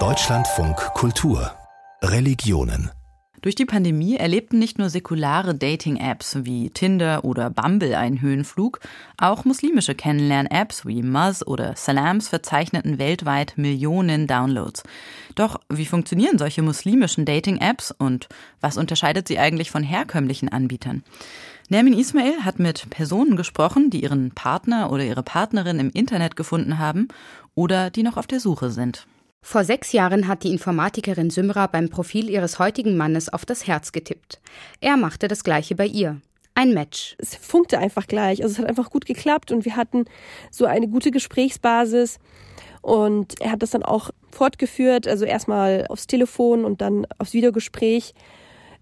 Deutschlandfunk Kultur Religionen durch die Pandemie erlebten nicht nur säkulare Dating-Apps wie Tinder oder Bumble einen Höhenflug, auch muslimische Kennenlern-Apps wie Muzz oder Salams verzeichneten weltweit Millionen Downloads. Doch wie funktionieren solche muslimischen Dating-Apps und was unterscheidet sie eigentlich von herkömmlichen Anbietern? Nermin Ismail hat mit Personen gesprochen, die ihren Partner oder ihre Partnerin im Internet gefunden haben oder die noch auf der Suche sind. Vor sechs Jahren hat die Informatikerin Symra beim Profil ihres heutigen Mannes auf das Herz getippt. Er machte das gleiche bei ihr. Ein Match. Es funkte einfach gleich. Also es hat einfach gut geklappt und wir hatten so eine gute Gesprächsbasis. Und er hat das dann auch fortgeführt, also erstmal aufs Telefon und dann aufs Videogespräch.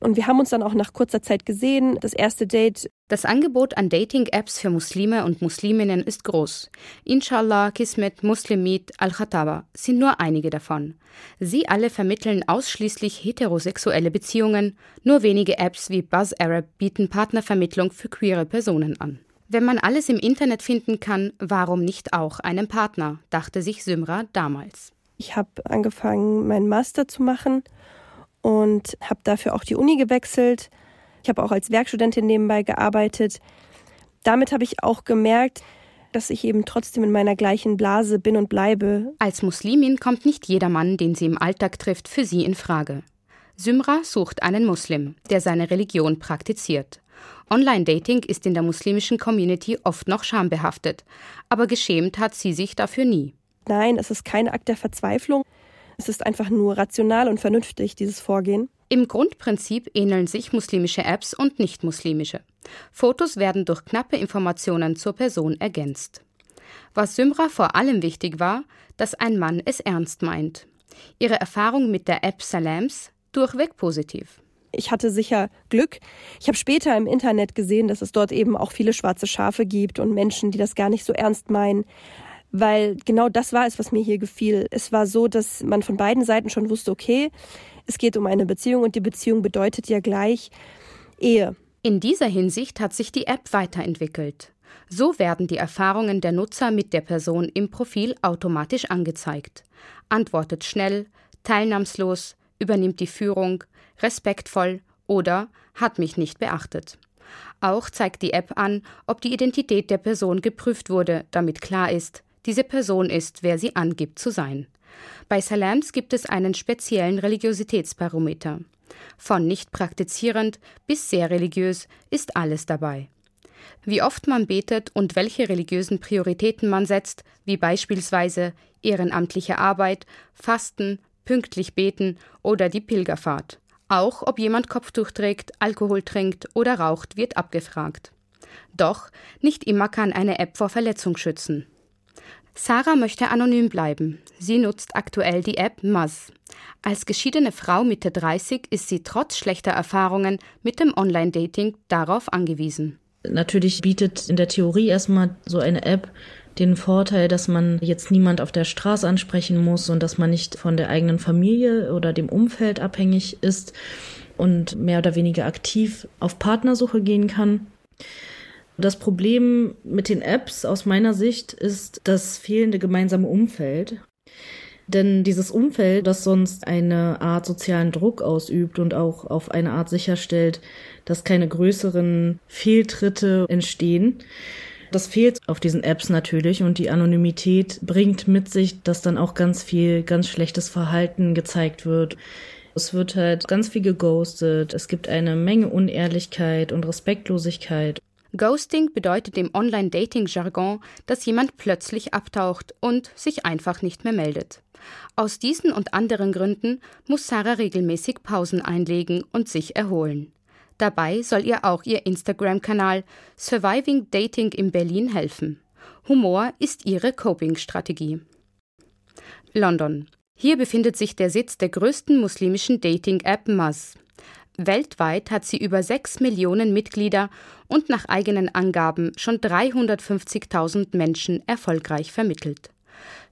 Und wir haben uns dann auch nach kurzer Zeit gesehen. Das erste Date. Das Angebot an Dating-Apps für Muslime und Musliminnen ist groß. Inshallah, Kismet, Muslimit, Al-Khataba sind nur einige davon. Sie alle vermitteln ausschließlich heterosexuelle Beziehungen. Nur wenige Apps wie Buzz Arab bieten Partnervermittlung für queere Personen an. Wenn man alles im Internet finden kann, warum nicht auch einen Partner, dachte sich Symra damals. Ich habe angefangen, meinen Master zu machen und habe dafür auch die Uni gewechselt. Ich habe auch als Werkstudentin nebenbei gearbeitet. Damit habe ich auch gemerkt, dass ich eben trotzdem in meiner gleichen Blase bin und bleibe. Als Muslimin kommt nicht jeder Mann, den sie im Alltag trifft, für sie in Frage. Symra sucht einen Muslim, der seine Religion praktiziert. Online-Dating ist in der muslimischen Community oft noch schambehaftet, aber geschämt hat sie sich dafür nie. Nein, es ist kein Akt der Verzweiflung. Es ist einfach nur rational und vernünftig, dieses Vorgehen. Im Grundprinzip ähneln sich muslimische Apps und nicht-muslimische. Fotos werden durch knappe Informationen zur Person ergänzt. Was Symra vor allem wichtig war, dass ein Mann es ernst meint. Ihre Erfahrung mit der App Salams durchweg positiv. Ich hatte sicher Glück. Ich habe später im Internet gesehen, dass es dort eben auch viele schwarze Schafe gibt und Menschen, die das gar nicht so ernst meinen weil genau das war es, was mir hier gefiel. Es war so, dass man von beiden Seiten schon wusste, okay, es geht um eine Beziehung und die Beziehung bedeutet ja gleich Ehe. In dieser Hinsicht hat sich die App weiterentwickelt. So werden die Erfahrungen der Nutzer mit der Person im Profil automatisch angezeigt. Antwortet schnell, teilnahmslos, übernimmt die Führung, respektvoll oder hat mich nicht beachtet. Auch zeigt die App an, ob die Identität der Person geprüft wurde, damit klar ist, diese Person ist, wer sie angibt zu sein. Bei Salams gibt es einen speziellen Religiositätsbarometer. Von nicht praktizierend bis sehr religiös ist alles dabei. Wie oft man betet und welche religiösen Prioritäten man setzt, wie beispielsweise ehrenamtliche Arbeit, Fasten, pünktlich beten oder die Pilgerfahrt. Auch ob jemand Kopftuch trägt, Alkohol trinkt oder raucht, wird abgefragt. Doch nicht immer kann eine App vor Verletzung schützen. Sarah möchte anonym bleiben. Sie nutzt aktuell die App Muzz. Als geschiedene Frau Mitte 30 ist sie trotz schlechter Erfahrungen mit dem Online-Dating darauf angewiesen. Natürlich bietet in der Theorie erstmal so eine App den Vorteil, dass man jetzt niemand auf der Straße ansprechen muss und dass man nicht von der eigenen Familie oder dem Umfeld abhängig ist und mehr oder weniger aktiv auf Partnersuche gehen kann. Das Problem mit den Apps aus meiner Sicht ist das fehlende gemeinsame Umfeld. Denn dieses Umfeld, das sonst eine Art sozialen Druck ausübt und auch auf eine Art sicherstellt, dass keine größeren Fehltritte entstehen, das fehlt auf diesen Apps natürlich und die Anonymität bringt mit sich, dass dann auch ganz viel ganz schlechtes Verhalten gezeigt wird. Es wird halt ganz viel geghostet, es gibt eine Menge Unehrlichkeit und Respektlosigkeit. Ghosting bedeutet im Online-Dating-Jargon, dass jemand plötzlich abtaucht und sich einfach nicht mehr meldet. Aus diesen und anderen Gründen muss Sarah regelmäßig Pausen einlegen und sich erholen. Dabei soll ihr auch ihr Instagram-Kanal Surviving Dating in Berlin helfen. Humor ist ihre Coping-Strategie. London. Hier befindet sich der Sitz der größten muslimischen Dating-App Muzz. Weltweit hat sie über 6 Millionen Mitglieder und nach eigenen Angaben schon 350.000 Menschen erfolgreich vermittelt.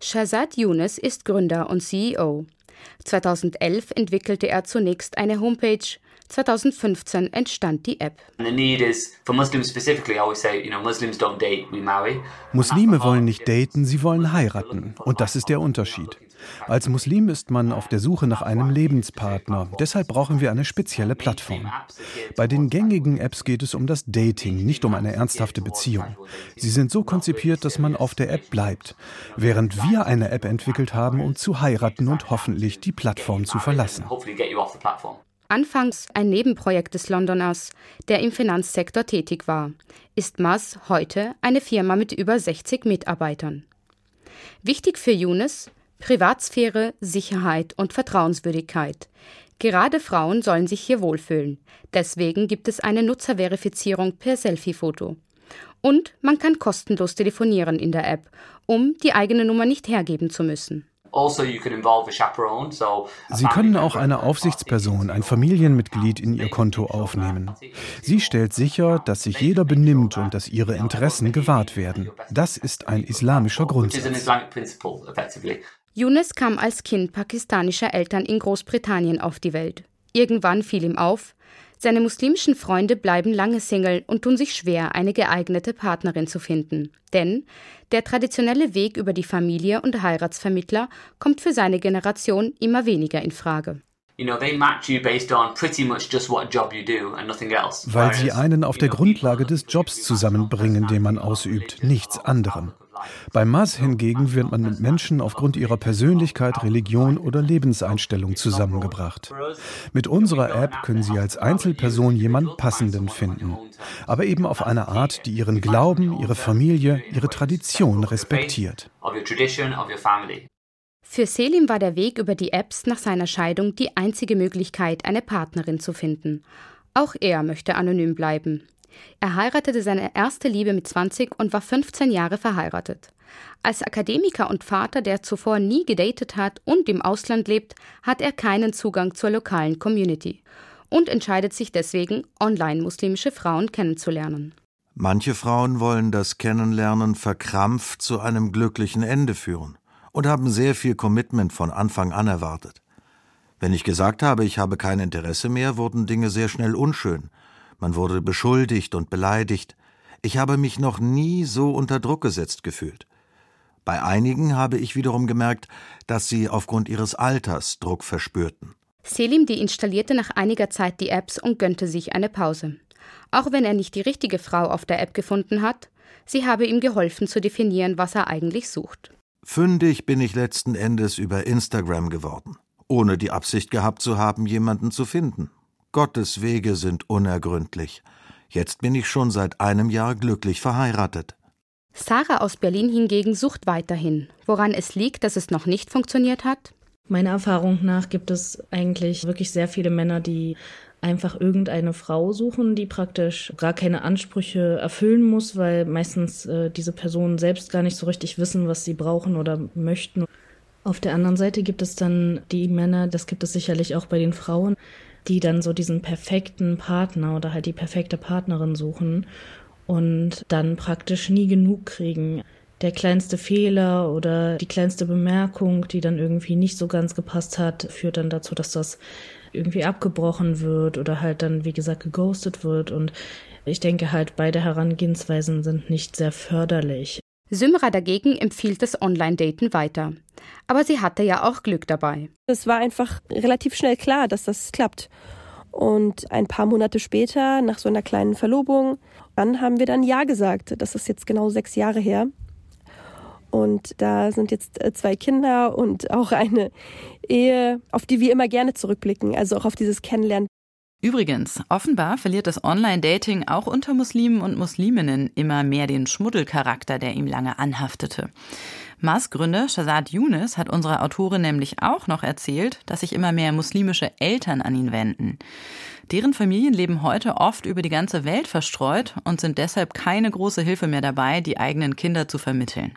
Shazad Younes ist Gründer und CEO. 2011 entwickelte er zunächst eine Homepage, 2015 entstand die App. Muslime wollen nicht daten, sie wollen heiraten. Und das ist der Unterschied. Als Muslim ist man auf der Suche nach einem Lebenspartner. Deshalb brauchen wir eine spezielle Plattform. Bei den gängigen Apps geht es um das Dating, nicht um eine ernsthafte Beziehung. Sie sind so konzipiert, dass man auf der App bleibt, während wir eine App entwickelt haben, um zu heiraten und hoffentlich die Plattform zu verlassen. Anfangs ein Nebenprojekt des Londoners, der im Finanzsektor tätig war, ist Maz heute eine Firma mit über 60 Mitarbeitern. Wichtig für Younes Privatsphäre, Sicherheit und Vertrauenswürdigkeit. Gerade Frauen sollen sich hier wohlfühlen. Deswegen gibt es eine Nutzerverifizierung per Selfie-Foto. Und man kann kostenlos telefonieren in der App, um die eigene Nummer nicht hergeben zu müssen. Also, Sie können auch eine Aufsichtsperson, ein Familienmitglied in Ihr Konto aufnehmen. Sie stellt sicher, dass sich jeder benimmt und dass ihre Interessen gewahrt werden. Das ist ein islamischer Grundsatz. Yunus kam als Kind pakistanischer Eltern in Großbritannien auf die Welt. Irgendwann fiel ihm auf, seine muslimischen Freunde bleiben lange Single und tun sich schwer, eine geeignete Partnerin zu finden. Denn der traditionelle Weg über die Familie und Heiratsvermittler kommt für seine Generation immer weniger in Frage. Weil sie einen auf der Grundlage des Jobs zusammenbringen, den man ausübt, nichts anderem. Bei Mas hingegen wird man mit Menschen aufgrund ihrer Persönlichkeit, Religion oder Lebenseinstellung zusammengebracht. Mit unserer App können Sie als Einzelperson jemanden Passenden finden, aber eben auf eine Art, die Ihren Glauben, Ihre Familie, Ihre Tradition respektiert. Für Selim war der Weg über die Apps nach seiner Scheidung die einzige Möglichkeit, eine Partnerin zu finden. Auch er möchte anonym bleiben. Er heiratete seine erste Liebe mit 20 und war 15 Jahre verheiratet. Als Akademiker und Vater, der zuvor nie gedatet hat und im Ausland lebt, hat er keinen Zugang zur lokalen Community und entscheidet sich deswegen, online muslimische Frauen kennenzulernen. Manche Frauen wollen das Kennenlernen verkrampft zu einem glücklichen Ende führen und haben sehr viel Commitment von Anfang an erwartet. Wenn ich gesagt habe, ich habe kein Interesse mehr, wurden Dinge sehr schnell unschön man wurde beschuldigt und beleidigt. Ich habe mich noch nie so unter Druck gesetzt gefühlt. Bei einigen habe ich wiederum gemerkt, dass sie aufgrund ihres Alters Druck verspürten. Selim deinstallierte nach einiger Zeit die Apps und gönnte sich eine Pause. Auch wenn er nicht die richtige Frau auf der App gefunden hat, sie habe ihm geholfen zu definieren, was er eigentlich sucht. Fündig bin ich letzten Endes über Instagram geworden, ohne die Absicht gehabt zu haben, jemanden zu finden. Gottes Wege sind unergründlich. Jetzt bin ich schon seit einem Jahr glücklich verheiratet. Sarah aus Berlin hingegen sucht weiterhin. Woran es liegt, dass es noch nicht funktioniert hat? Meiner Erfahrung nach gibt es eigentlich wirklich sehr viele Männer, die einfach irgendeine Frau suchen, die praktisch gar keine Ansprüche erfüllen muss, weil meistens äh, diese Personen selbst gar nicht so richtig wissen, was sie brauchen oder möchten. Auf der anderen Seite gibt es dann die Männer, das gibt es sicherlich auch bei den Frauen, die dann so diesen perfekten Partner oder halt die perfekte Partnerin suchen und dann praktisch nie genug kriegen. Der kleinste Fehler oder die kleinste Bemerkung, die dann irgendwie nicht so ganz gepasst hat, führt dann dazu, dass das irgendwie abgebrochen wird oder halt dann, wie gesagt, geghostet wird. Und ich denke halt, beide Herangehensweisen sind nicht sehr förderlich. Symra dagegen empfiehlt das Online-Daten weiter. Aber sie hatte ja auch Glück dabei. Es war einfach relativ schnell klar, dass das klappt. Und ein paar Monate später, nach so einer kleinen Verlobung, dann haben wir dann Ja gesagt. Das ist jetzt genau sechs Jahre her. Und da sind jetzt äh, zwei Kinder und auch eine Ehe, auf die wir immer gerne zurückblicken. Also auch auf dieses Kennenlernen. Übrigens, offenbar verliert das Online-Dating auch unter Muslimen und Musliminnen immer mehr den Schmuddelcharakter, der ihm lange anhaftete. Mas-Gründer Shazad Younes hat unserer Autorin nämlich auch noch erzählt, dass sich immer mehr muslimische Eltern an ihn wenden. Deren Familien leben heute oft über die ganze Welt verstreut und sind deshalb keine große Hilfe mehr dabei, die eigenen Kinder zu vermitteln.